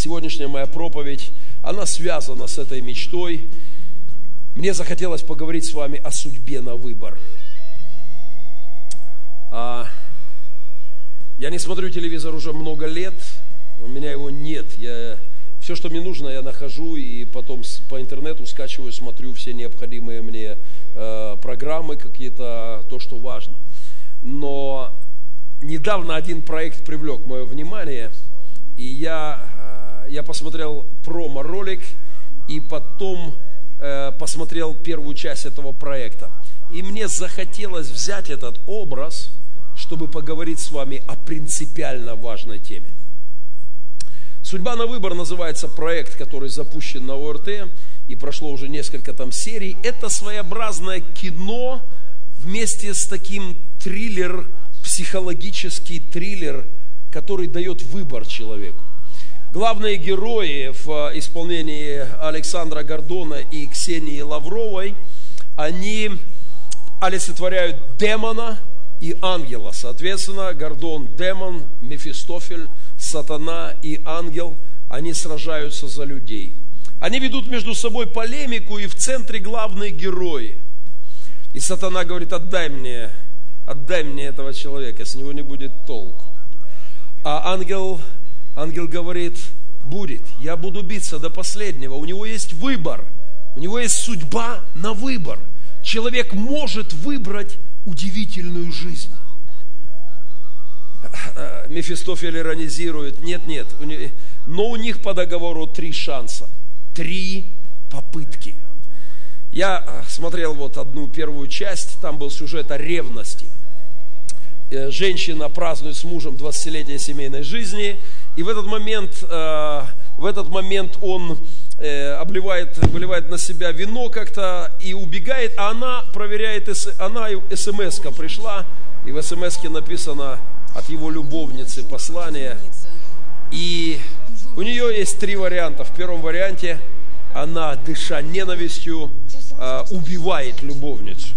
сегодняшняя моя проповедь, она связана с этой мечтой. Мне захотелось поговорить с вами о судьбе на выбор. А, я не смотрю телевизор уже много лет, у меня его нет. Я, все, что мне нужно, я нахожу и потом по интернету скачиваю, смотрю все необходимые мне э, программы, какие-то, то, что важно. Но недавно один проект привлек мое внимание, и я, я посмотрел промо-ролик, и потом э, посмотрел первую часть этого проекта. И мне захотелось взять этот образ, чтобы поговорить с вами о принципиально важной теме. «Судьба на выбор» называется проект, который запущен на ОРТ, и прошло уже несколько там серий. Это своеобразное кино вместе с таким триллер, психологический триллер, который дает выбор человеку. Главные герои в исполнении Александра Гордона и Ксении Лавровой, они олицетворяют демона и ангела. Соответственно, Гордон – демон, Мефистофель – сатана и ангел, они сражаются за людей. Они ведут между собой полемику, и в центре главные герои. И сатана говорит, отдай мне, отдай мне этого человека, с него не будет толку. А ангел, ангел говорит, будет, я буду биться до последнего. У него есть выбор, у него есть судьба на выбор. Человек может выбрать удивительную жизнь. Мефистофель иронизирует, нет, нет, но у них по договору три шанса, три попытки. Я э, смотрел вот одну первую часть, там был сюжет о ревности. Э, женщина празднует с мужем 20-летие семейной жизни, и в этот момент, э, в этот момент он обливает, выливает на себя вино как-то и убегает, а она проверяет, она смс пришла, и в смс написано от его любовницы послание. И у нее есть три варианта. В первом варианте она, дыша ненавистью, а, убивает любовницу.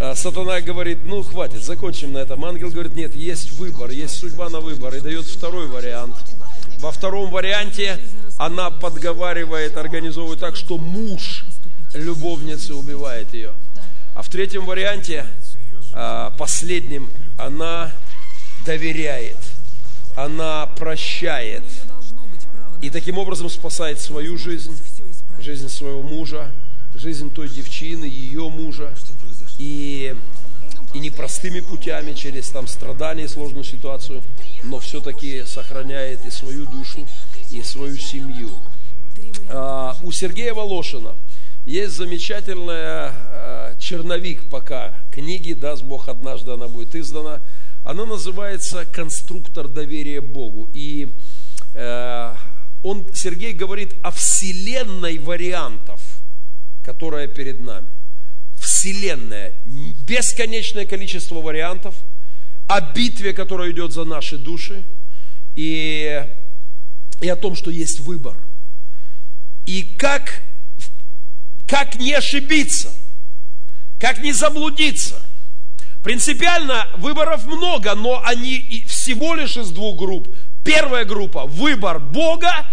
А сатана говорит, ну хватит, закончим на этом. Ангел говорит, нет, есть выбор, есть судьба на выбор. И дает второй вариант. Во втором варианте она подговаривает, организовывает так, что муж любовницы убивает ее. А в третьем варианте, а, последнем, она доверяет, она прощает и таким образом спасает свою жизнь, жизнь своего мужа, жизнь той девчины, ее мужа. И, и непростыми путями, через там страдания и сложную ситуацию, но все-таки сохраняет и свою душу, и свою семью. А, у Сергея Волошина есть замечательная а, черновик пока книги, даст Бог, однажды она будет издана – она называется «Конструктор доверия Богу». И э, он, Сергей говорит о вселенной вариантов, которая перед нами. Вселенная, бесконечное количество вариантов, о битве, которая идет за наши души, и, и о том, что есть выбор. И как, как не ошибиться, как не заблудиться – Принципиально выборов много, но они всего лишь из двух групп. Первая группа – выбор Бога,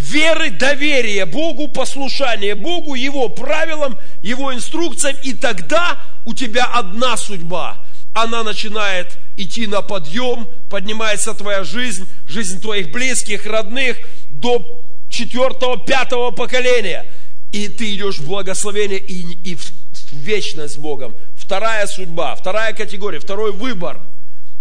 веры, доверие Богу, послушание Богу, Его правилам, Его инструкциям, и тогда у тебя одна судьба. Она начинает идти на подъем, поднимается твоя жизнь, жизнь твоих близких, родных до четвертого, пятого поколения. И ты идешь в благословение и, и в вечность с Богом вторая судьба, вторая категория, второй выбор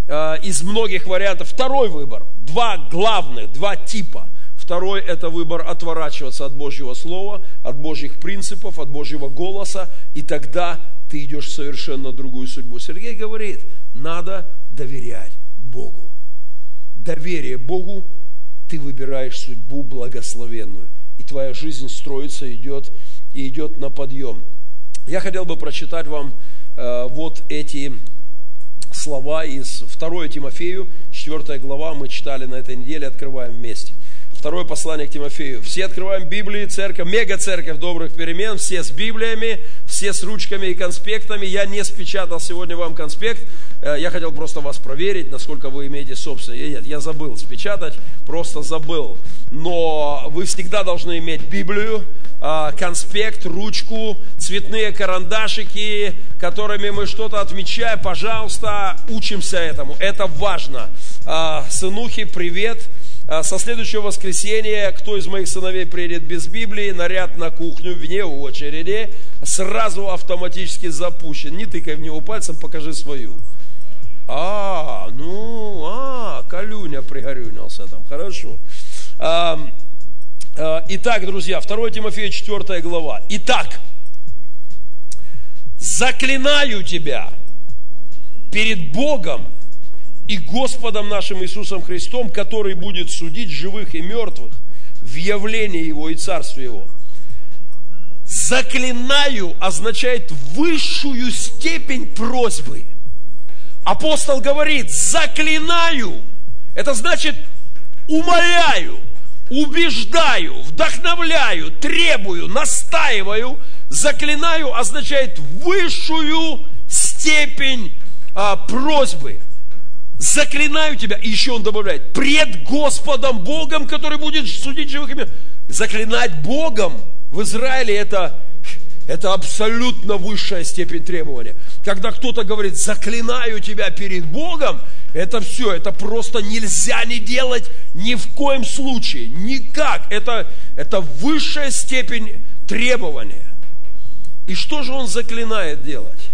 э, из многих вариантов. Второй выбор, два главных, два типа. Второй – это выбор отворачиваться от Божьего Слова, от Божьих принципов, от Божьего голоса, и тогда ты идешь в совершенно другую судьбу. Сергей говорит, надо доверять Богу. Доверие Богу, ты выбираешь судьбу благословенную, и твоя жизнь строится, идет, и идет на подъем. Я хотел бы прочитать вам Э, вот эти слова из 2 Тимофею, 4 глава, мы читали на этой неделе, открываем вместе. Второе послание к Тимофею. Все открываем Библии, церковь, мега-церковь добрых перемен, все с Библиями, все с ручками и конспектами. Я не спечатал сегодня вам конспект, э, я хотел просто вас проверить, насколько вы имеете собственный. Нет, я забыл спечатать, просто забыл. но вы всегда должны иметь Библию, а, конспект, ручку, цветные карандашики, которыми мы что-то отмечаем. Пожалуйста, учимся этому. Это важно. А, сынухи, привет. А, со следующего воскресенья, кто из моих сыновей приедет без Библии, наряд на кухню вне очереди, сразу автоматически запущен. Не тыкай в него пальцем, покажи свою. А, ну, а, Калюня пригорюнился там, хорошо. А, а, итак, друзья, 2 Тимофея 4 глава. Итак, заклинаю тебя перед Богом и Господом нашим Иисусом Христом, который будет судить живых и мертвых в явлении Его и Царстве Его. Заклинаю означает высшую степень просьбы. Апостол говорит, заклинаю. Это значит умоляю, убеждаю, вдохновляю, требую, настаиваю. Заклинаю означает высшую степень а, просьбы заклинаю тебя, и еще он добавляет, пред Господом Богом, который будет судить живых имен. Заклинать Богом в Израиле это, это абсолютно высшая степень требования. Когда кто-то говорит, заклинаю тебя перед Богом, это все, это просто нельзя не делать ни в коем случае, никак. Это, это высшая степень требования. И что же он заклинает делать?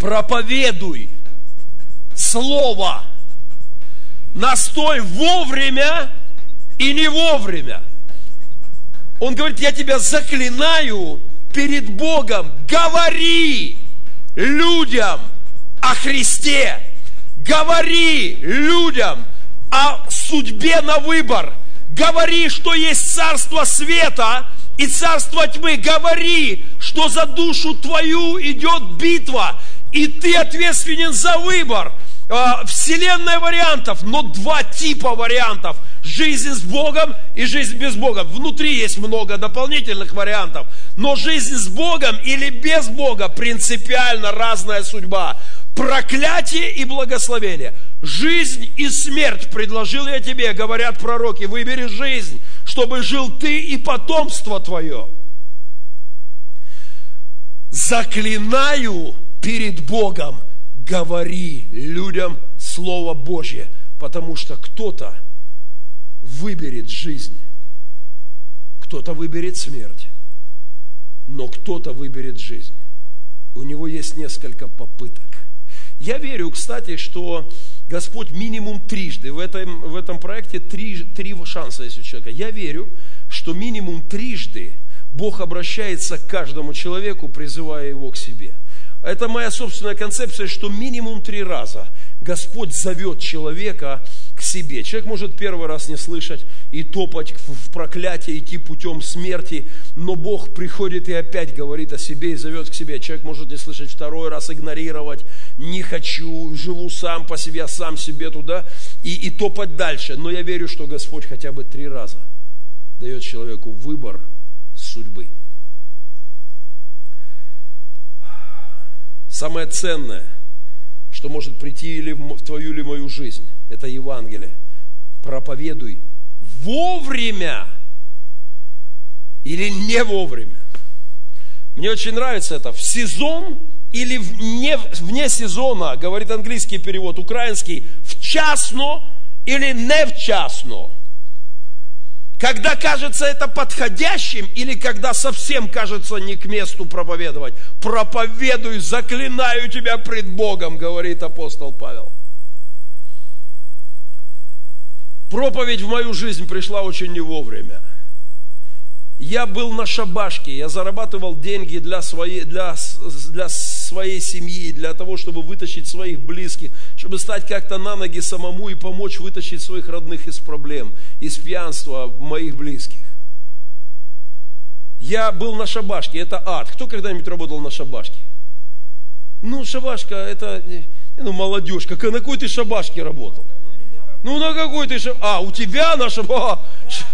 Проповедуй слово. Настой вовремя и не вовремя. Он говорит, я тебя заклинаю перед Богом, говори людям о Христе, говори людям о судьбе на выбор, говори, что есть царство света и царство тьмы, говори, что за душу твою идет битва, и ты ответственен за выбор – вселенная вариантов, но два типа вариантов. Жизнь с Богом и жизнь без Бога. Внутри есть много дополнительных вариантов. Но жизнь с Богом или без Бога принципиально разная судьба. Проклятие и благословение. Жизнь и смерть предложил я тебе, говорят пророки. Выбери жизнь, чтобы жил ты и потомство твое. Заклинаю перед Богом – говори людям Слово Божье, потому что кто-то выберет жизнь, кто-то выберет смерть, но кто-то выберет жизнь. У него есть несколько попыток. Я верю, кстати, что Господь минимум трижды, в этом, в этом проекте три, три шанса есть у человека. Я верю, что минимум трижды Бог обращается к каждому человеку, призывая его к себе – это моя собственная концепция, что минимум три раза Господь зовет человека к себе. Человек может первый раз не слышать и топать в проклятие, идти путем смерти, но Бог приходит и опять говорит о себе и зовет к себе. Человек может не слышать второй раз, игнорировать, не хочу, живу сам по себе, сам себе туда, и, и топать дальше. Но я верю, что Господь хотя бы три раза дает человеку выбор судьбы. Самое ценное, что может прийти или в твою или мою жизнь, это Евангелие. Проповедуй вовремя или не вовремя. Мне очень нравится это. В сезон или вне, вне сезона, говорит английский перевод, украинский, в частно или не в частно. Когда кажется это подходящим или когда совсем кажется не к месту проповедовать. Проповедуй, заклинаю тебя пред Богом, говорит апостол Павел. Проповедь в мою жизнь пришла очень не вовремя. Я был на шабашке, я зарабатывал деньги для своей, для, для своей семьи, для того, чтобы вытащить своих близких, чтобы стать как-то на ноги самому и помочь вытащить своих родных из проблем, из пьянства моих близких. Я был на шабашке, это ад. Кто когда-нибудь работал на шабашке? Ну, шабашка, это, ну, молодежь, как, на какой ты шабашке работал? Ну, на какой ты шабашке? А, у тебя на шабашке?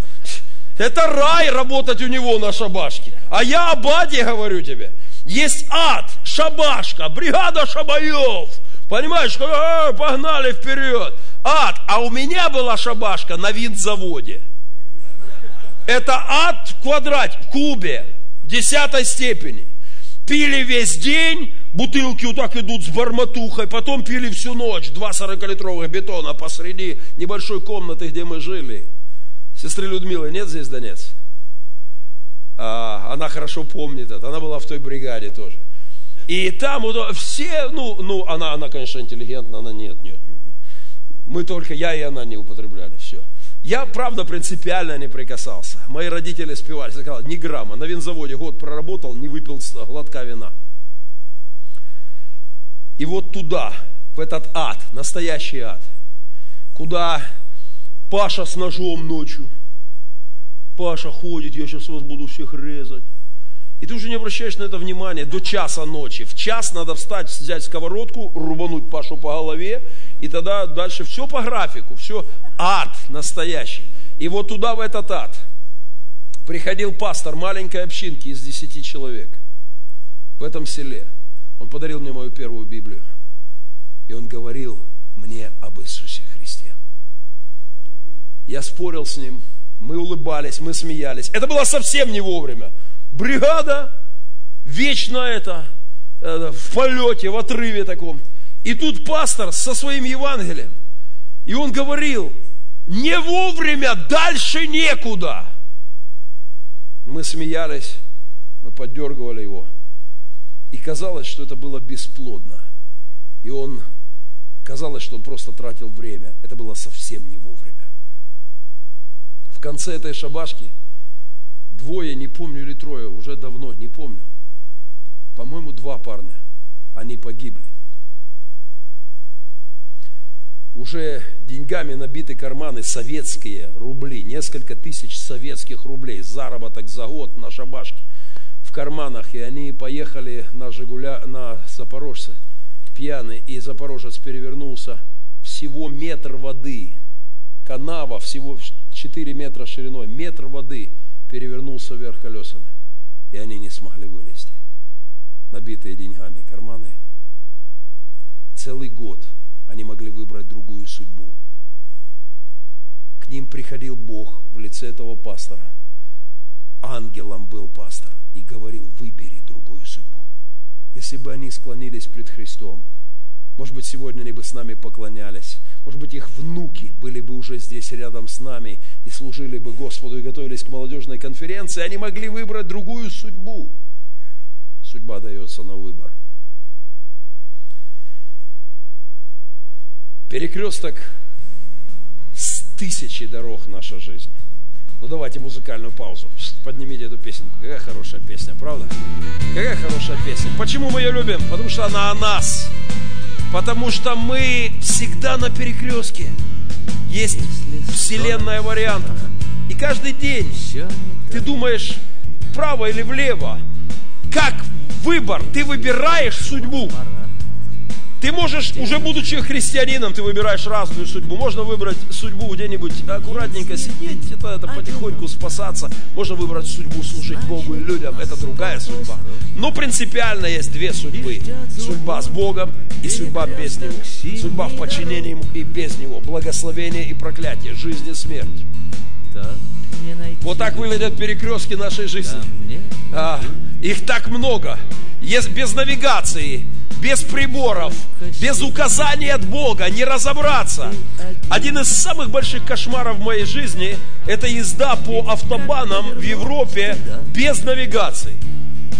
Это рай работать у него на шабашке. А я о Баде говорю тебе. Есть ад, шабашка, бригада шабаев. Понимаешь, э, погнали вперед. ад. А у меня была шабашка на винтзаводе. Это ад в квадрате, в кубе, десятой степени. Пили весь день, бутылки вот так идут с барматухой, потом пили всю ночь, два 40-литровых бетона посреди небольшой комнаты, где мы жили. Сестры Людмилы нет здесь, Донец? А, она хорошо помнит это, она была в той бригаде тоже. И там вот все, ну, ну она, она, конечно, интеллигентна, она нет, нет, нет. Мы только, я и она не употребляли, все. Я, правда, принципиально не прикасался. Мои родители спевали, сказал, ни грамма. На винзаводе год проработал, не выпил глотка вина. И вот туда, в этот ад, настоящий ад, куда Паша с ножом ночью, Паша ходит, я сейчас вас буду всех резать. И ты уже не обращаешь на это внимания до часа ночи. В час надо встать, взять сковородку, рубануть Пашу по голове, и тогда дальше все по графику, все ад настоящий. И вот туда, в этот ад, приходил пастор маленькой общинки из десяти человек в этом селе. Он подарил мне мою первую Библию. И он говорил мне об Иисусе Христе. Я спорил с ним, мы улыбались, мы смеялись. Это было совсем не вовремя. Бригада, вечно это, э, в полете, в отрыве таком. И тут пастор со своим Евангелием. И он говорил, не вовремя, дальше некуда. Мы смеялись, мы поддергивали его. И казалось, что это было бесплодно. И он, казалось, что он просто тратил время. Это было совсем не вовремя. В конце этой шабашки двое, не помню или трое, уже давно, не помню. По-моему, два парня. Они погибли. Уже деньгами набиты карманы советские рубли, несколько тысяч советских рублей, заработок за год на шабашке в карманах, и они поехали на, Жигуля, на Запорожце пьяный, и Запорожец перевернулся. Всего метр воды, канава всего 4 метра шириной, метр воды перевернулся вверх колесами, и они не смогли вылезти, набитые деньгами карманы. Целый год – они могли выбрать другую судьбу. К ним приходил Бог в лице этого пастора. Ангелом был пастор и говорил, выбери другую судьбу. Если бы они склонились пред Христом, может быть, сегодня они бы с нами поклонялись. Может быть, их внуки были бы уже здесь рядом с нами и служили бы Господу и готовились к молодежной конференции. Они могли выбрать другую судьбу. Судьба дается на выбор. Перекресток с тысячи дорог наша жизнь. Ну давайте музыкальную паузу. Поднимите эту песенку. Какая хорошая песня, правда? Какая хорошая песня. Почему мы ее любим? Потому что она о нас. Потому что мы всегда на перекрестке. Есть вселенная вариантов. И каждый день ты думаешь вправо или влево. Как выбор, ты выбираешь судьбу. Ты можешь, уже будучи христианином, ты выбираешь разную судьбу. Можно выбрать судьбу где-нибудь аккуратненько сидеть, это, это потихоньку спасаться. Можно выбрать судьбу служить Богу и людям. Это другая судьба. Но принципиально есть две судьбы. Судьба с Богом и судьба без Него. Судьба в подчинении Ему и без Него. Благословение и проклятие, жизнь и смерть. Вот так выглядят перекрестки нашей жизни. А, их так много. Есть без навигации, без приборов, без указаний от Бога, не разобраться. Один из самых больших кошмаров в моей жизни – это езда по автобанам в Европе без навигации.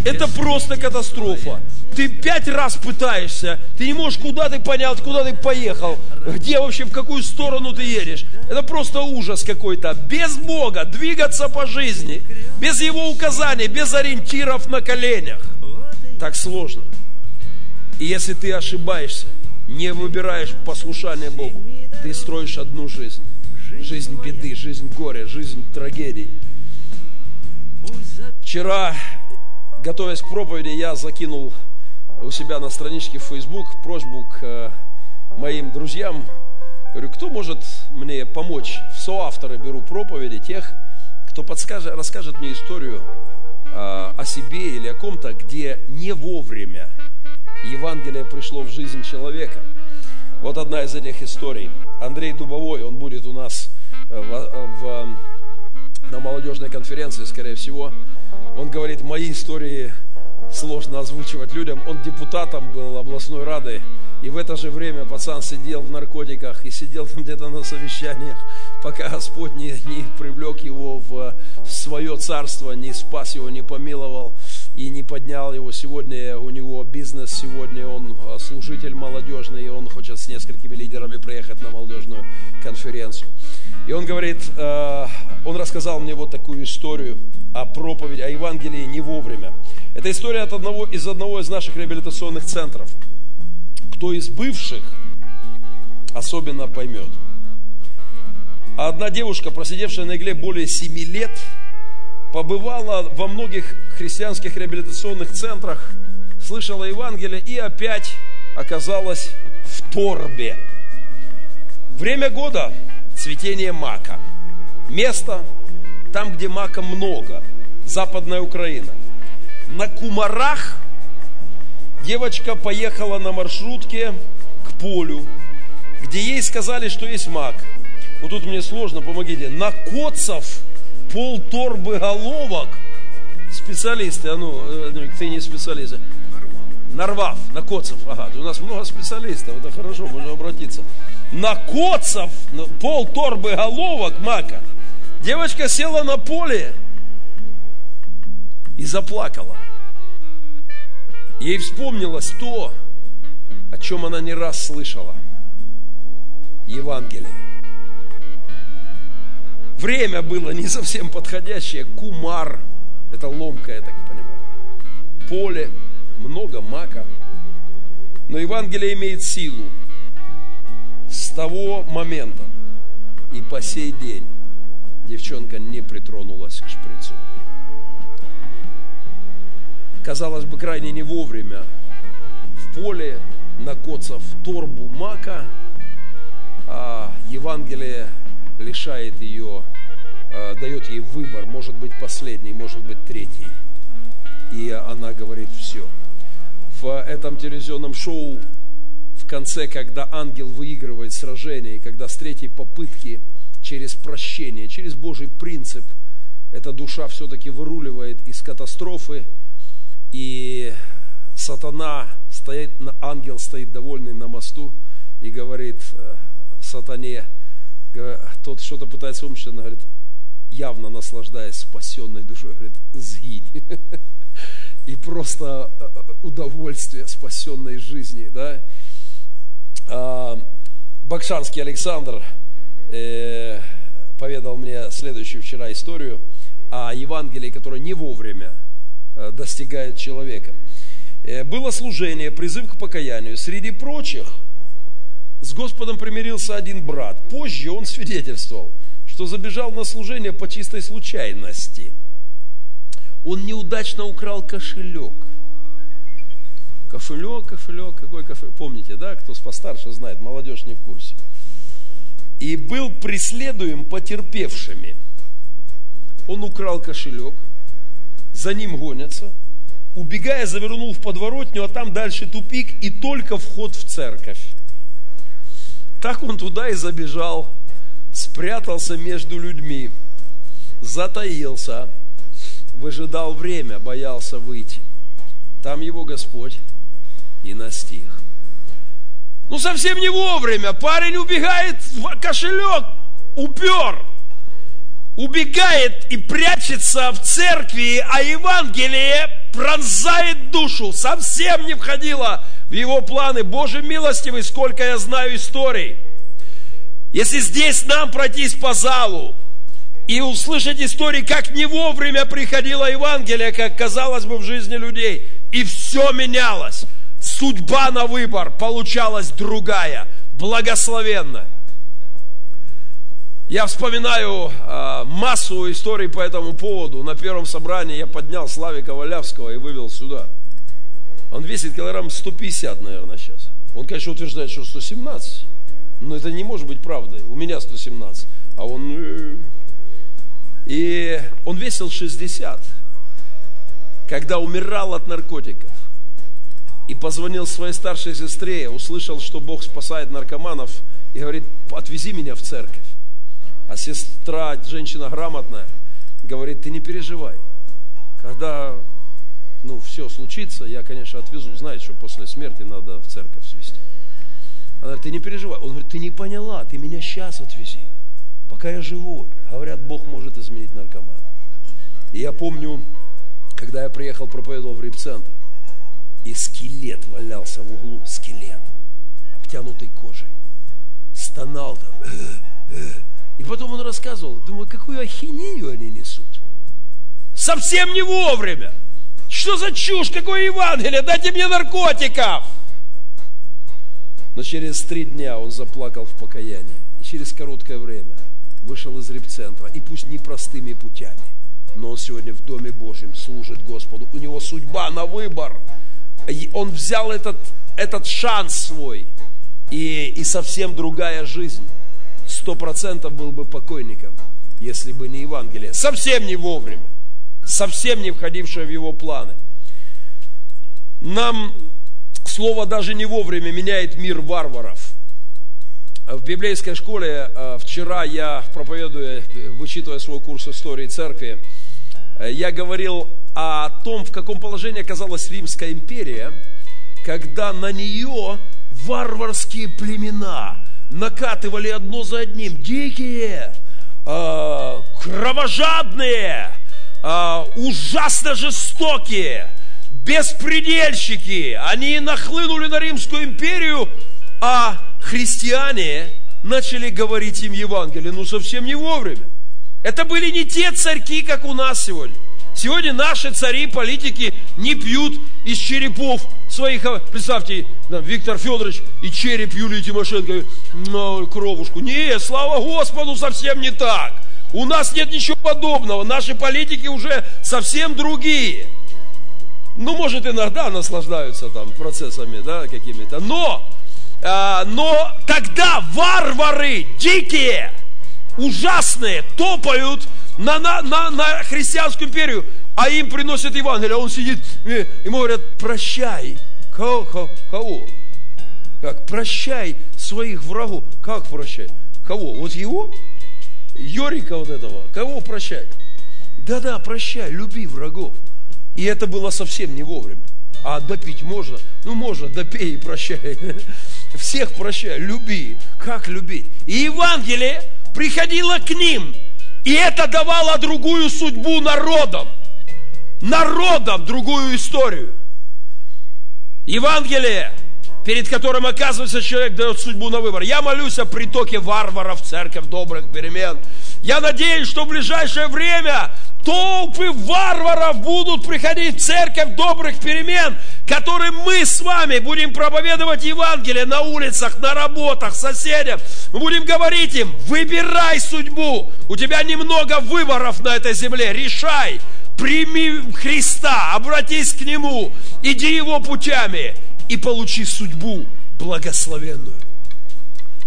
Это просто катастрофа. Ты пять раз пытаешься, ты не можешь куда ты понять, куда ты поехал, где вообще, в какую сторону ты едешь. Это просто ужас какой-то. Без Бога двигаться по жизни, без Его указаний, без ориентиров на коленях. Так сложно. И если ты ошибаешься, не выбираешь послушание Богу, ты строишь одну жизнь. Жизнь беды, жизнь горя, жизнь трагедий. Вчера, готовясь к проповеди, я закинул у себя на страничке в Facebook просьбу к э, моим друзьям. Говорю, кто может мне помочь? В соавторы беру проповеди тех, кто подскажет, расскажет мне историю э, о себе или о ком-то, где не вовремя Евангелие пришло в жизнь человека. Вот одна из этих историй. Андрей Дубовой, он будет у нас в, в, на молодежной конференции, скорее всего. Он говорит, мои истории сложно озвучивать людям. Он депутатом был областной рады, и в это же время пацан сидел в наркотиках и сидел там где-то на совещаниях, пока Господь не, не привлек его в свое царство, не спас его, не помиловал и не поднял его. Сегодня у него бизнес, сегодня он а, служитель молодежный, и он хочет с несколькими лидерами приехать на молодежную конференцию. И он говорит, а, он рассказал мне вот такую историю о проповеди, о Евангелии не вовремя. Это история от одного, из одного из наших реабилитационных центров. Кто из бывших особенно поймет. Одна девушка, просидевшая на игле более семи лет, побывала во многих христианских реабилитационных центрах, слышала Евангелие и опять оказалась в торбе. Время года – цветение мака. Место – там, где мака много. Западная Украина. На Кумарах девочка поехала на маршрутке к полю, где ей сказали, что есть мак. Вот тут мне сложно, помогите. На Коцов пол торбы головок. Специалисты, а ну, э, ты не специалист. Нарвав, на Коцев, ага, у нас много специалистов, это хорошо, можно обратиться. На Коцев, пол торбы головок мака. Девочка села на поле и заплакала. Ей вспомнилось то, о чем она не раз слышала. Евангелие. Время было не совсем подходящее. Кумар, это ломка, я так понимаю. Поле, много мака. Но Евангелие имеет силу с того момента и по сей день девчонка не притронулась к шприцу. Казалось бы, крайне не вовремя в поле, накоцав торбу мака, а Евангелие лишает ее, э, дает ей выбор, может быть последний, может быть третий. И она говорит все. В этом телевизионном шоу в конце, когда ангел выигрывает сражение, когда с третьей попытки через прощение, через Божий принцип, эта душа все-таки выруливает из катастрофы, и сатана стоит, ангел стоит довольный на мосту и говорит э, сатане, тот что-то пытается умереть, она говорит, явно наслаждаясь спасенной душой, говорит, сгинь. И просто э, э, удовольствие спасенной жизни. Да? А, Бакшанский Александр поведал мне следующую вчера историю о Евангелии, которое не вовремя достигает человека. Было служение, призыв к покаянию. Среди прочих – с Господом примирился один брат. Позже он свидетельствовал, что забежал на служение по чистой случайности. Он неудачно украл кошелек. Кошелек, кошелек, какой кошелек? Помните, да? Кто постарше знает, молодежь не в курсе. И был преследуем потерпевшими. Он украл кошелек, за ним гонятся, убегая, завернул в подворотню, а там дальше тупик и только вход в церковь. Так он туда и забежал, спрятался между людьми, затаился, выжидал время, боялся выйти. Там его Господь и настиг. Ну, совсем не вовремя. Парень убегает кошелек, упер. Убегает и прячется в церкви, а Евангелие пронзает душу. Совсем не входило в его планы. Боже милостивый, сколько я знаю историй. Если здесь нам пройтись по залу и услышать истории, как не вовремя приходило Евангелие, как казалось бы в жизни людей, и все менялось. Судьба на выбор получалась другая, благословенная. Я вспоминаю э, массу историй по этому поводу. На первом собрании я поднял Славика Валявского и вывел сюда – он весит килограмм 150, наверное, сейчас. Он, конечно, утверждает, что 117. Но это не может быть правдой. У меня 117. А он... Э, и он весил 60, когда умирал от наркотиков. и позвонил своей старшей сестре, услышал, что Бог спасает наркоманов, и говорит, отвези меня в церковь. А сестра, женщина грамотная, говорит, ты не переживай. Когда ну, все случится, я, конечно, отвезу. Знаете, что после смерти надо в церковь свести. Она говорит, ты не переживай. Он говорит, ты не поняла, ты меня сейчас отвези, пока я живой. Говорят, Бог может изменить наркомана. И я помню, когда я приехал, проповедовал в рип-центр, и скелет валялся в углу, скелет, обтянутый кожей. Стонал там. И потом он рассказывал, думаю, какую ахинею они несут. Совсем не вовремя. Что за чушь, какое Евангелие, дайте мне наркотиков. Но через три дня он заплакал в покаянии. И через короткое время вышел из репцентра. И пусть не простыми путями, но он сегодня в Доме Божьем служит Господу. У него судьба на выбор – он взял этот, этот шанс свой, и, и совсем другая жизнь. Сто процентов был бы покойником, если бы не Евангелие. Совсем не вовремя, совсем не входившее в его планы. Нам слово даже не вовремя меняет мир варваров. В библейской школе э, вчера я, проповедуя, вычитывая свой курс истории церкви, я говорил о том, в каком положении оказалась Римская империя, когда на нее варварские племена накатывали одно за одним, дикие, э, кровожадные, э, ужасно жестокие, беспредельщики. Они нахлынули на Римскую империю, а христиане начали говорить им Евангелие, ну совсем не вовремя. Это были не те царьки, как у нас сегодня. Сегодня наши цари, политики не пьют из черепов своих, а, представьте, там, Виктор Федорович и череп Юлии Тимошенко, ну, кровушку. Не, слава Господу, совсем не так. У нас нет ничего подобного. Наши политики уже совсем другие. Ну, может, иногда наслаждаются там процессами, да, какими-то. Но, а, но тогда варвары дикие, ужасные, топают на, на, на, на христианскую империю, а им приносят Евангелие, а он сидит, и ему говорят, прощай. Кого? Кого? Как? Прощай своих врагов. Как прощай? Кого? Вот его? Йорика вот этого. Кого прощай? Да-да, прощай, люби врагов. И это было совсем не вовремя. А допить можно? Ну, можно, допей и прощай. Всех прощай, люби. Как любить? И Евангелие приходило к ним – и это давало другую судьбу народам. Народам другую историю. Евангелие, перед которым, оказывается, человек дает судьбу на выбор. Я молюсь о притоке варваров в церковь добрых перемен. Я надеюсь, что в ближайшее время толпы варваров будут приходить в церковь добрых перемен, которым мы с вами будем проповедовать Евангелие на улицах, на работах, соседям. Мы будем говорить им, выбирай судьбу. У тебя немного выборов на этой земле. Решай, прими Христа, обратись к Нему, иди Его путями и получи судьбу благословенную.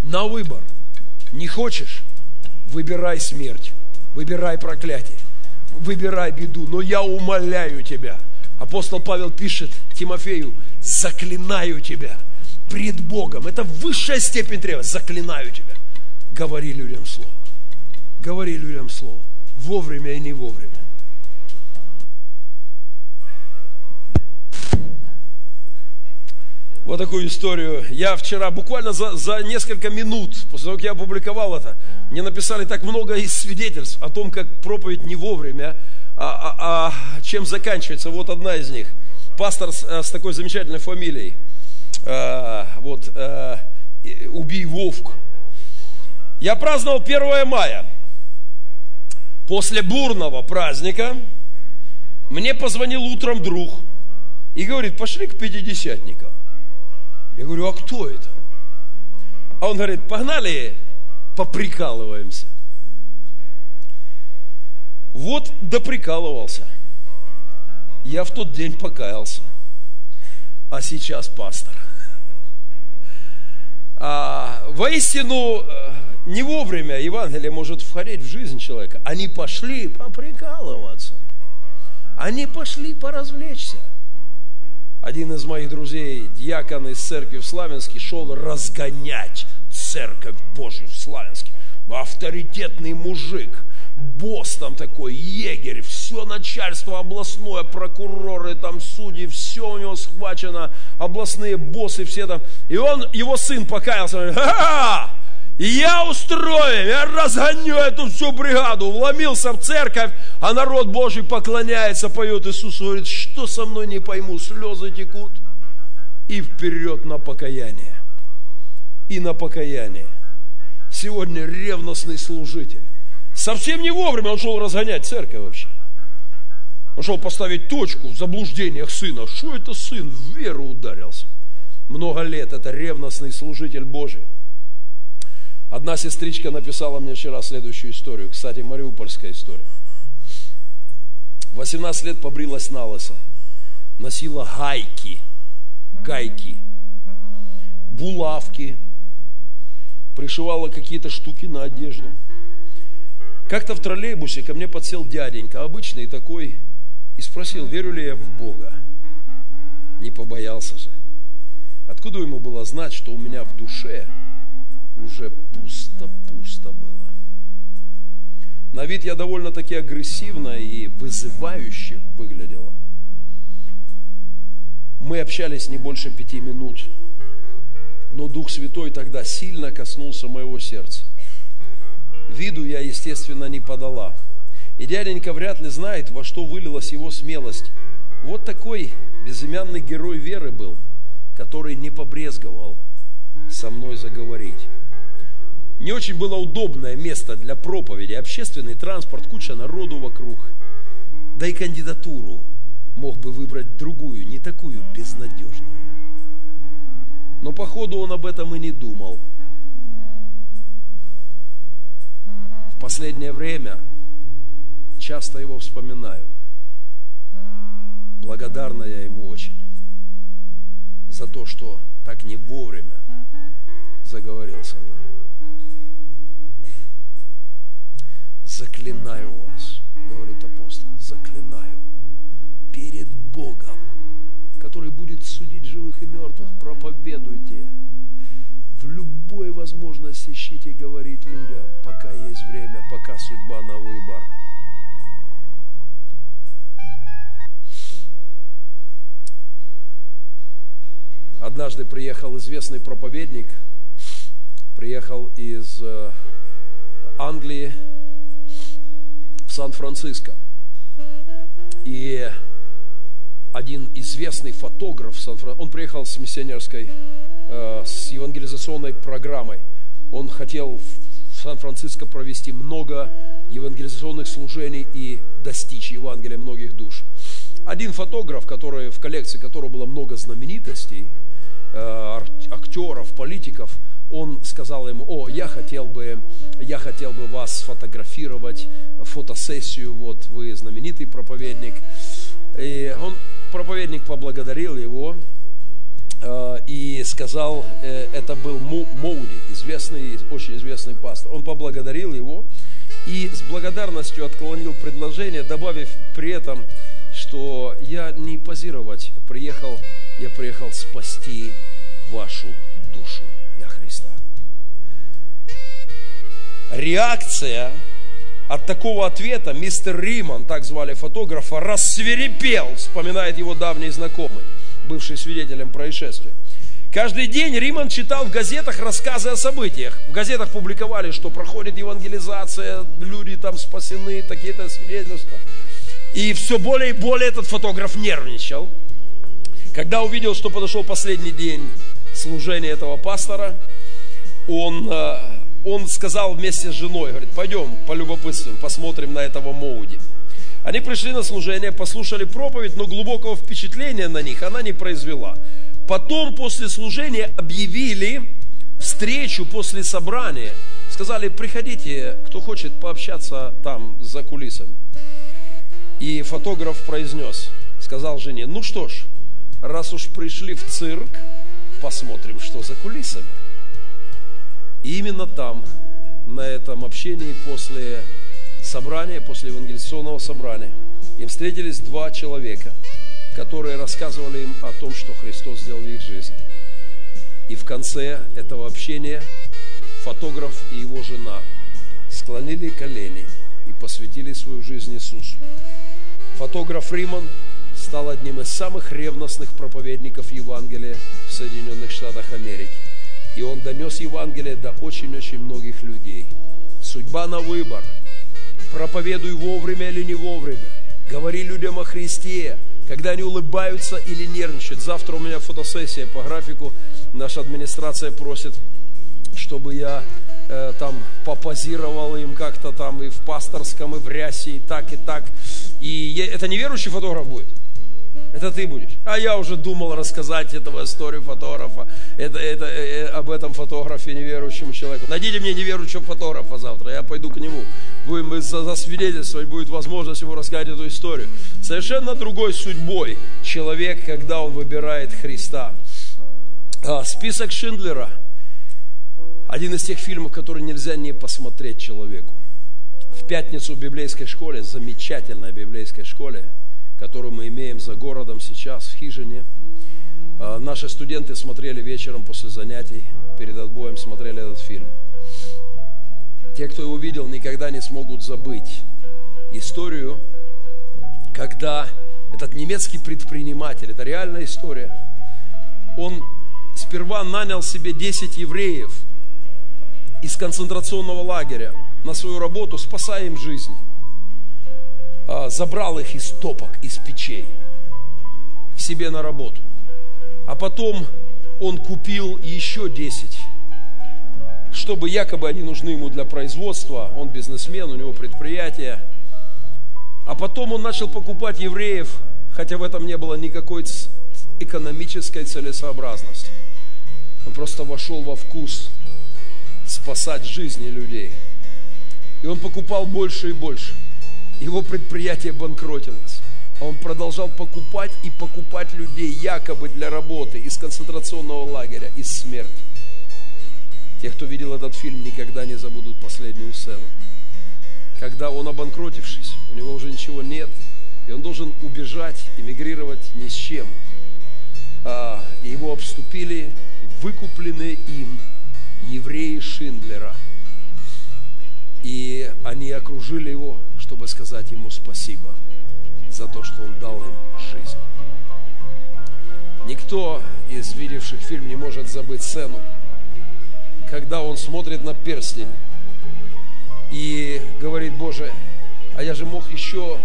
На выбор. Не хочешь? Выбирай смерть. Выбирай проклятие выбирай беду, но я умоляю тебя. Апостол Павел пишет Тимофею, заклинаю тебя пред Богом. Это высшая степень требования. Заклинаю тебя. Говори людям слово. Говори людям слово. Вовремя и не вовремя. Вот такую историю. Я вчера, буквально за, за несколько минут, после того, как я опубликовал это, мне написали так много из свидетельств о том, как проповедь не вовремя, а, а, а чем заканчивается. Вот одна из них. Пастор с, с такой замечательной фамилией. А, вот, а, убей Вовк. Я праздновал 1 мая. После бурного праздника мне позвонил утром друг и говорит, пошли к пятидесятникам. Я говорю, а кто это? А он говорит, погнали, поприкалываемся. Вот доприкалывался. Я в тот день покаялся. А сейчас пастор. А, воистину, э, не вовремя Евангелие может входить в жизнь человека. Они пошли поприкалываться. Они пошли поразвлечься. Один из моих друзей, дьякон из церкви в Славянске, шел разгонять церковь Божию в Славянске. Авторитетный мужик, босс там такой, егерь, все начальство областное, прокуроры, там судьи, все у него схвачено, областные боссы все там. И он, его сын покаялся, говорит, я устрою, я разгоню эту всю бригаду. Вломился в церковь, а народ Божий поклоняется, поет Иисус, говорит, что со мной не пойму, слезы текут. И вперед на покаяние. И на покаяние. Сегодня ревностный служитель. Совсем не вовремя он шел разгонять церковь вообще. Он шел поставить точку в заблуждениях сына. Что это сын в веру ударился? Много лет это ревностный служитель Божий. Одна сестричка написала мне вчера следующую историю. Кстати, мариупольская история. 18 лет побрилась на лысо. Носила гайки, гайки, булавки, пришивала какие-то штуки на одежду. Как-то в троллейбусе ко мне подсел дяденька, обычный такой, и спросил, верю ли я в Бога. Не побоялся же. Откуда ему было знать, что у меня в душе – уже пусто-пусто было. На вид я довольно-таки агрессивно и вызывающе выглядела. Мы общались не больше пяти минут, но Дух Святой тогда сильно коснулся моего сердца. Виду я, естественно, не подала. И дяденька вряд ли знает, во что вылилась его смелость. Вот такой безымянный герой веры был, который не побрезговал со мной заговорить. Не очень было удобное место для проповеди, общественный транспорт, куча народу вокруг. Да и кандидатуру мог бы выбрать другую, не такую безнадежную. Но походу он об этом и не думал. В последнее время часто его вспоминаю. Благодарна я ему очень за то, что так не вовремя заговорил со мной. Заклинаю вас, говорит апостол, заклинаю перед Богом, который будет судить живых и мертвых, проповедуйте. В любой возможности ищите говорить людям, пока есть время, пока судьба на выбор. Однажды приехал известный проповедник, приехал из э, Англии, Сан-Франциско. И один известный фотограф, он приехал с миссионерской, э, с евангелизационной программой. Он хотел в Сан-Франциско провести много евангелизационных служений и достичь Евангелия многих душ. Один фотограф, который, в коллекции которого было много знаменитостей, э, актеров, политиков – он сказал ему, о, я хотел бы, я хотел бы вас сфотографировать, фотосессию, вот вы знаменитый проповедник. И он, проповедник поблагодарил его э, и сказал, э, это был Моуди, известный, очень известный пастор. Он поблагодарил его и с благодарностью отклонил предложение, добавив при этом, что я не позировать приехал, я приехал спасти вашу душу. Реакция от такого ответа мистер Риман, так звали фотографа, рассверепел, вспоминает его давний знакомый, бывший свидетелем происшествия. Каждый день Риман читал в газетах рассказы о событиях. В газетах публиковали, что проходит евангелизация, люди там спасены, такие-то свидетельства. И все более и более этот фотограф нервничал. Когда увидел, что подошел последний день служения этого пастора, он э, он сказал вместе с женой, говорит, пойдем полюбопытствуем, посмотрим на этого Моуди. Они пришли на служение, послушали проповедь, но глубокого впечатления на них она не произвела. Потом после служения объявили встречу после собрания. Сказали, приходите, кто хочет пообщаться там за кулисами. И фотограф произнес, сказал жене, ну что ж, раз уж пришли в цирк, посмотрим, что за кулисами. Именно там, на этом общении после собрания, после евангелизационного собрания, им встретились два человека. которые рассказывали им о том, что Христос сделал в их жизни. И в конце этого общения фотограф и его жена склонили колени и посвятили свою жизнь Иисусу. Фотограф Риман стал одним из самых ревностных проповедников Евангелия в Соединенных Штатах Америки. И он донес Евангелие до очень-очень многих людей. Судьба на выбор. Проповедуй вовремя или не вовремя. Говори людям о Христе, когда они улыбаются или нервничают. Завтра у меня фотосессия по графику. Наша администрация просит, чтобы я э, там попозировал им как-то там и в пасторском, и в рясе, и так, и так. И это неверующий фотограф будет. Это ты будешь. А я уже думал рассказать этого историю фотографа, это, это, э, об этом фотографе неверующему человеку. Найдите мне неверующего фотографа завтра, я пойду к нему. Будем засвидетельствовать, будет возможность ему рассказать эту историю. Совершенно другой судьбой человек, когда он выбирает Христа. А, список Шиндлера. Один из тех фильмов, которые нельзя не посмотреть человеку. В пятницу в библейской школе, замечательной библейской школе, которую мы имеем за городом сейчас, в хижине. А, наши студенты смотрели вечером после занятий, перед отбоем смотрели этот фильм. Те, кто его видел, никогда не смогут забыть историю, когда этот немецкий предприниматель, это реальная история, он сперва нанял себе 10 евреев из концентрационного лагеря на свою работу, спасая им а, забрал их из топок, из печей к себе на работу. А потом он купил еще 10, чтобы якобы они нужны ему для производства. Он бизнесмен, у него предприятие. А потом он начал покупать евреев, хотя в этом не было никакой экономической целесообразности. Он просто вошел во вкус спасать жизни людей. И он покупал больше и больше его предприятие банкротилось. А он продолжал покупать и покупать людей якобы для работы из концентрационного лагеря, из смерти. Те, кто видел этот фильм, никогда не забудут последнюю сцену. Когда он обанкротившись, у него уже ничего нет, и он должен убежать, эмигрировать ни с чем. А, его обступили выкупленные им евреи Шиндлера. И они окружили его, чтобы сказать ему спасибо за то, что он дал им жизнь. Никто из видевших фильм не может забыть сцену, когда он смотрит на перстень и говорит, Боже, а я же мог еще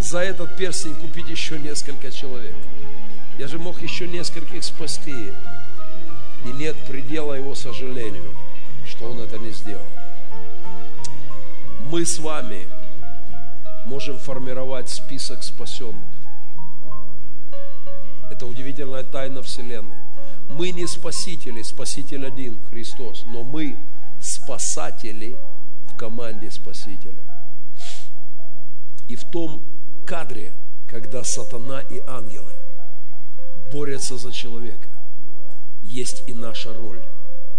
за этот перстень купить еще несколько человек. Я же мог еще нескольких спасти. И нет предела его сожалению, что он это не сделал. Мы с вами – можем формировать список спасенных. Это удивительная тайна Вселенной. Мы не спасители, спаситель один, Христос, но мы спасатели в команде Спасителя. И в том кадре, когда сатана и ангелы борются за человека, есть и наша роль.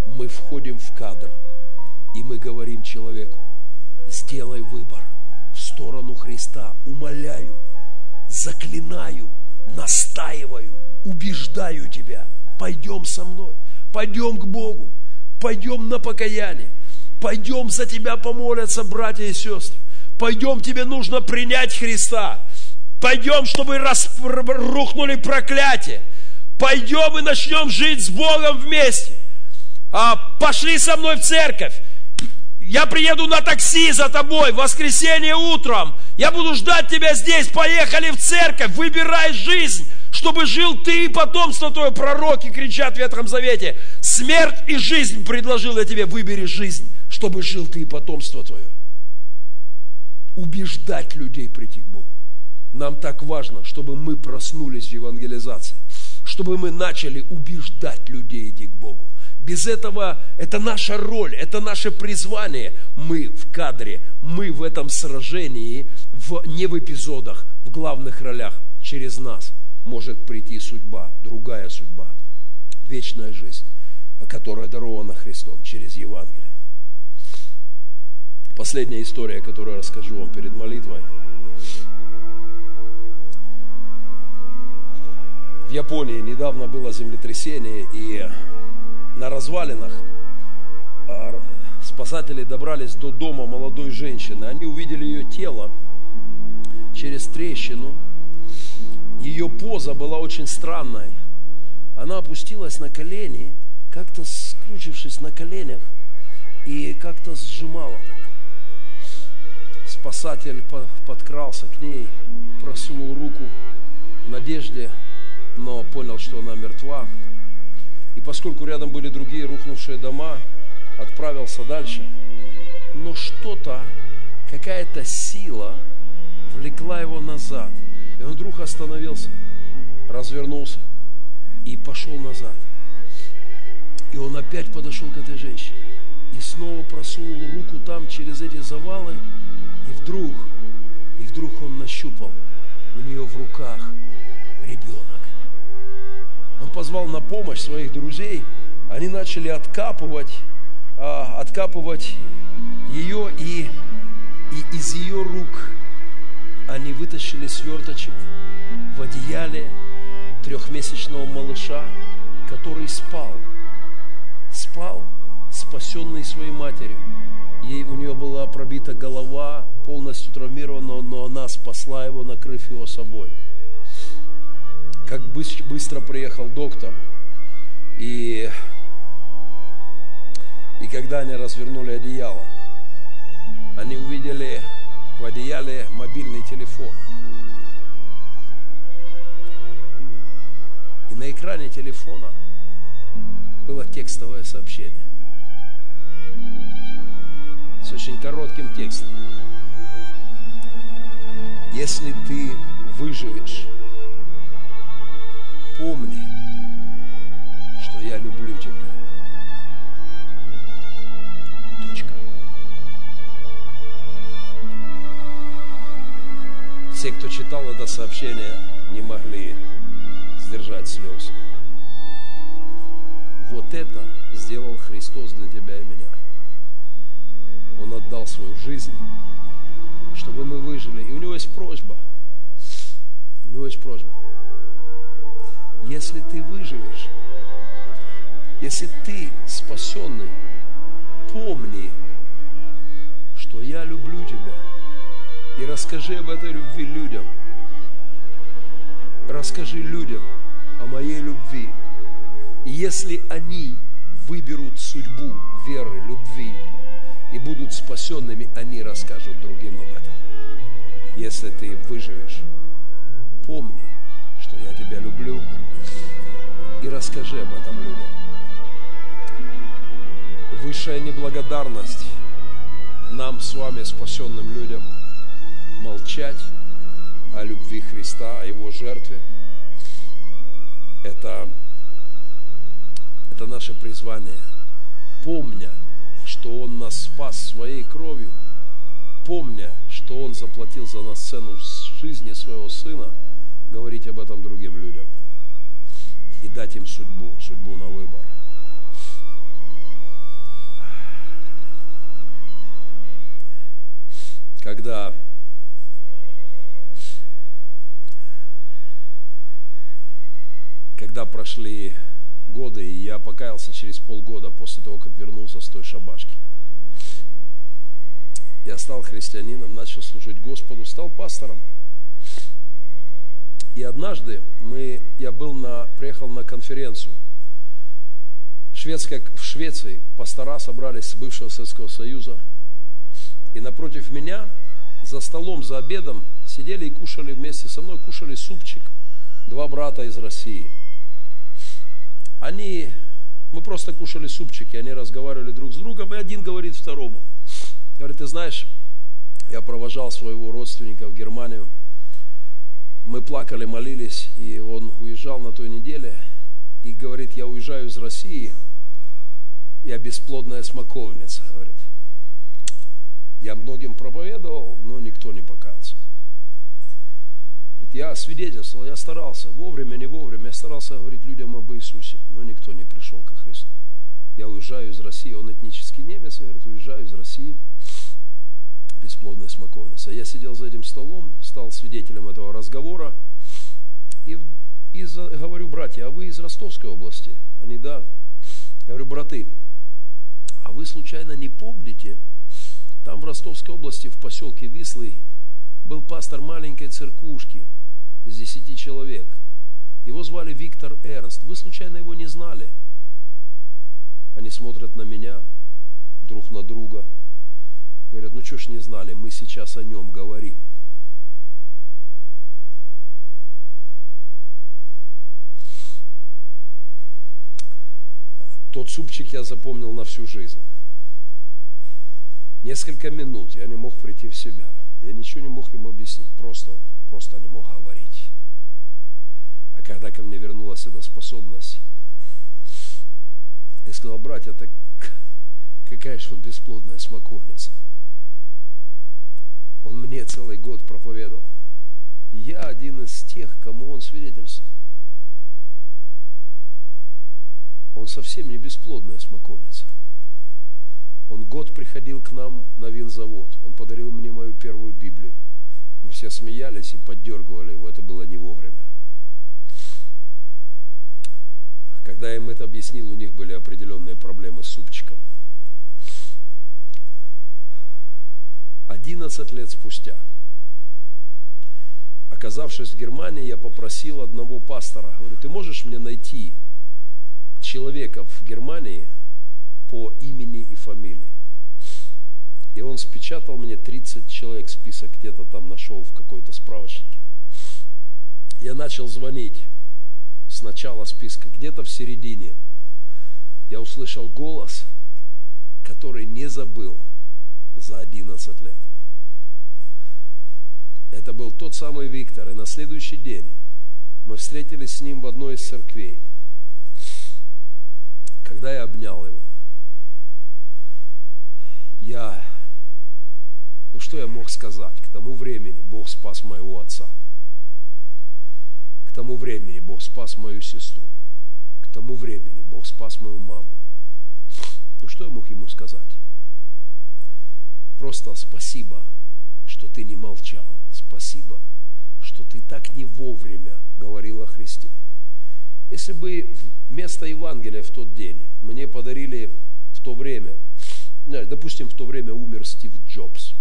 Мы входим в кадр, и мы говорим человеку, сделай выбор сторону Христа. Умоляю, заклинаю, настаиваю, убеждаю тебя. Пойдем со мной, пойдем к Богу, пойдем на покаяние, пойдем за тебя помолятся братья и сестры. Пойдем, тебе нужно принять Христа. Пойдем, чтобы рас... рухнули проклятия. Пойдем и начнем жить с Богом вместе. А, пошли со мной в церковь. Я приеду на такси за тобой в воскресенье утром. Я буду ждать тебя здесь. Поехали в церковь. Выбирай жизнь, чтобы жил ты и потомство твое. Пророки кричат в Ветхом Завете. Смерть и жизнь предложил я тебе. Выбери жизнь, чтобы жил ты и потомство твое. Убеждать людей прийти к Богу. Нам так важно, чтобы мы проснулись в евангелизации. Чтобы мы начали убеждать людей идти к Богу. Без этого это наша роль, это наше призвание. Мы в кадре, мы в этом сражении, в, не в эпизодах, в главных ролях. Через нас может прийти судьба, другая судьба, вечная жизнь, которая дарована Христом через Евангелие. Последняя история, которую расскажу вам перед молитвой. В Японии недавно было землетрясение, и на развалинах а, спасатели добрались до дома молодой женщины. Они увидели ее тело через трещину. Ее поза была очень странной. Она опустилась на колени, как-то скрючившись на коленях, и как-то сжимала так. Спасатель подкрался к ней, просунул руку в надежде, но понял, что она мертва. И поскольку рядом были другие рухнувшие дома, отправился дальше. Но что-то, какая-то сила влекла его назад. И он вдруг остановился, развернулся и пошел назад. И он опять подошел к этой женщине и снова просунул руку там через эти завалы, и вдруг, и вдруг он нащупал у нее в руках ребенок. Он позвал на помощь своих друзей, они начали откапывать, а, откапывать ее, и, и из ее рук они вытащили сверточек в одеяле трехмесячного малыша, который спал. Спал, спасенный своей матерью. Ей, у нее была пробита голова, полностью травмирована, но она спасла его, накрыв его собой. Как быстро приехал доктор, и, и когда они развернули одеяло, они увидели в одеяле мобильный телефон. И на экране телефона было текстовое сообщение с очень коротким текстом. Если ты выживешь, помни, что я люблю тебя. Точка. Все, кто читал это сообщение, не могли сдержать слез. Вот это сделал Христос для тебя и меня. Он отдал свою жизнь, чтобы мы выжили. И у него есть просьба. У него есть просьба. Если ты выживешь, если ты спасенный, помни, что я люблю тебя. И расскажи об этой любви людям. Расскажи людям о моей любви. И если они выберут судьбу веры, любви и будут спасенными, они расскажут другим об этом. Если ты выживешь, помни, что я тебя люблю, и расскажи об этом людям. Высшая неблагодарность нам с вами, спасенным людям, молчать о любви Христа, о Его жертве. Это это наше призвание. Помня, что Он нас спас своей кровью, помня, что Он заплатил за нас цену жизни своего Сына, говорить об этом другим людям и дать им судьбу, судьбу на выбор. Когда когда прошли годы, и я покаялся через полгода после того, как вернулся с той шабашки. Я стал христианином, начал служить Господу, стал пастором. И однажды мы, я был на, приехал на конференцию. Шведская, в Швеции пастора собрались с бывшего Советского Союза. И напротив меня, за столом, за обедом, сидели и кушали вместе со мной, кушали супчик. Два брата из России – они, мы просто кушали супчики, они разговаривали друг с другом, и один говорит второму. Говорит, ты знаешь, я провожал своего родственника в Германию, мы плакали, молились, и он уезжал на той неделе, и говорит, я уезжаю из России, я бесплодная смоковница, говорит. Я многим проповедовал, но никто не покаялся. Говорит, я свидетельствовал, я старался, вовремя, не вовремя, я старался говорить людям об Иисусе, но никто не пришел ко Христу. Я уезжаю из России, он этнический немец, говорит, уезжаю из России, бесплодная смоковница. Я сидел за этим столом, стал свидетелем этого разговора, и, И говорю, братья, а вы из Ростовской области? Они, да. Я говорю, браты, а вы случайно не помните, там в Ростовской области, в поселке Вислый, был пастор маленькой церквушки из десяти человек. Его звали Виктор Эрнст. Вы случайно его не знали? Они смотрят на меня, друг на друга. Говорят, ну что ж не знали, мы сейчас о нем говорим. Тот супчик я запомнил на всю жизнь. Несколько минут я не мог прийти в себя. Я ничего не мог ему объяснить, просто, просто не мог говорить. А когда ко мне вернулась эта способность, я сказал, братья, так какая же он бесплодная смоковница. Он мне целый год проповедовал. Я один из тех, кому он свидетельствовал. Он совсем не бесплодная смоковница. Он год приходил к нам на винзавод. Он подарил мне мою первую Библию. Мы все смеялись и поддергивали его. Это было не вовремя. Когда я им это объяснил, у них были определенные проблемы с супчиком. 11 лет спустя, оказавшись в Германии, я попросил одного пастора, говорю, ты можешь мне найти человека в Германии по имени и фамилии? И он спечатал мне 30 человек список, где-то там нашел в какой-то справочнике. Я начал звонить с начала списка, где-то в середине. Я услышал голос, который не забыл – за 11 лет. Это был тот самый Виктор. И на следующий день мы встретились с ним в одной из церквей. Когда я обнял его, я, ну что я мог сказать? К тому времени Бог спас моего отца. К тому времени Бог спас мою сестру. К тому времени Бог спас мою маму. Ну что я мог ему сказать? Просто спасибо, что ты не молчал. Спасибо, что ты так не вовремя говорил о Христе. Если бы вместо Евангелия в тот день мне подарили в то время, допустим, в то время умер Стив Джобс,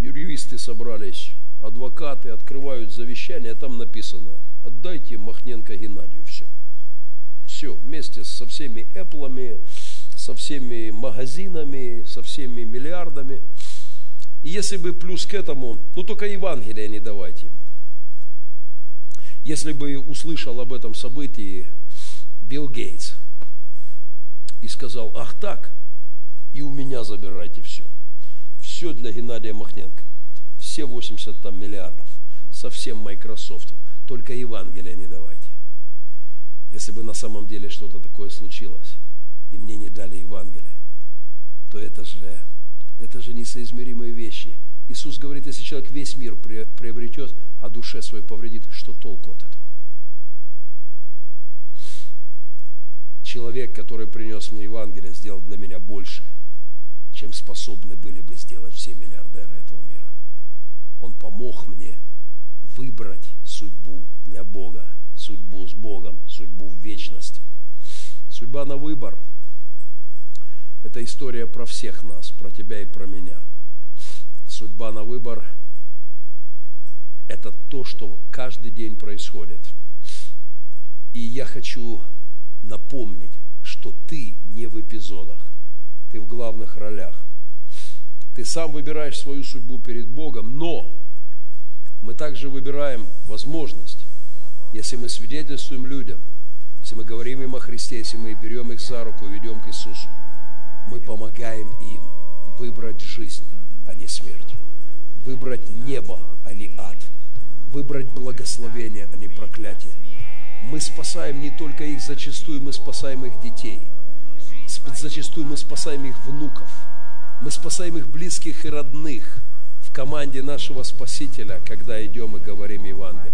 юристы собрались, адвокаты открывают завещание, там написано, отдайте Махненко Геннадию все. Все, вместе со всеми эплами, со всеми магазинами, со всеми миллиардами. И если бы плюс к этому, ну только Евангелие не давайте ему. Если бы услышал об этом событии Билл Гейтс и сказал, ах так, и у меня забирайте все. Все для Геннадия Махненко. Все 80 там миллиардов. Со всем Microsoft. Только Евангелие не давайте. Если бы на самом деле что-то такое случилось, и мне не дали Евангелие, то это же, это же несоизмеримые вещи. Иисус говорит, если человек весь мир приобретет, а душе своей повредит, что толку от этого? Человек, который принес мне Евангелие, сделал для меня больше, чем способны были бы сделать все миллиардеры этого мира. Он помог мне выбрать судьбу для Бога, судьбу с Богом, судьбу в вечности. Судьба на выбор – это история про всех нас, про тебя и про меня. Судьба на выбор – это то, что каждый день происходит. И я хочу напомнить, что ты не в эпизодах, ты в главных ролях. Ты сам выбираешь свою судьбу перед Богом, но мы также выбираем возможность, если мы свидетельствуем людям, если мы говорим им о Христе, если мы берем их за руку и ведем к Иисусу, мы помогаем им выбрать жизнь, а не смерть. Выбрать небо, а не ад. Выбрать благословение, а не проклятие. Мы спасаем не только их, зачастую мы спасаем их детей. Зачастую мы спасаем их внуков. Мы спасаем их близких и родных в команде нашего Спасителя, когда идем и говорим Евангелие.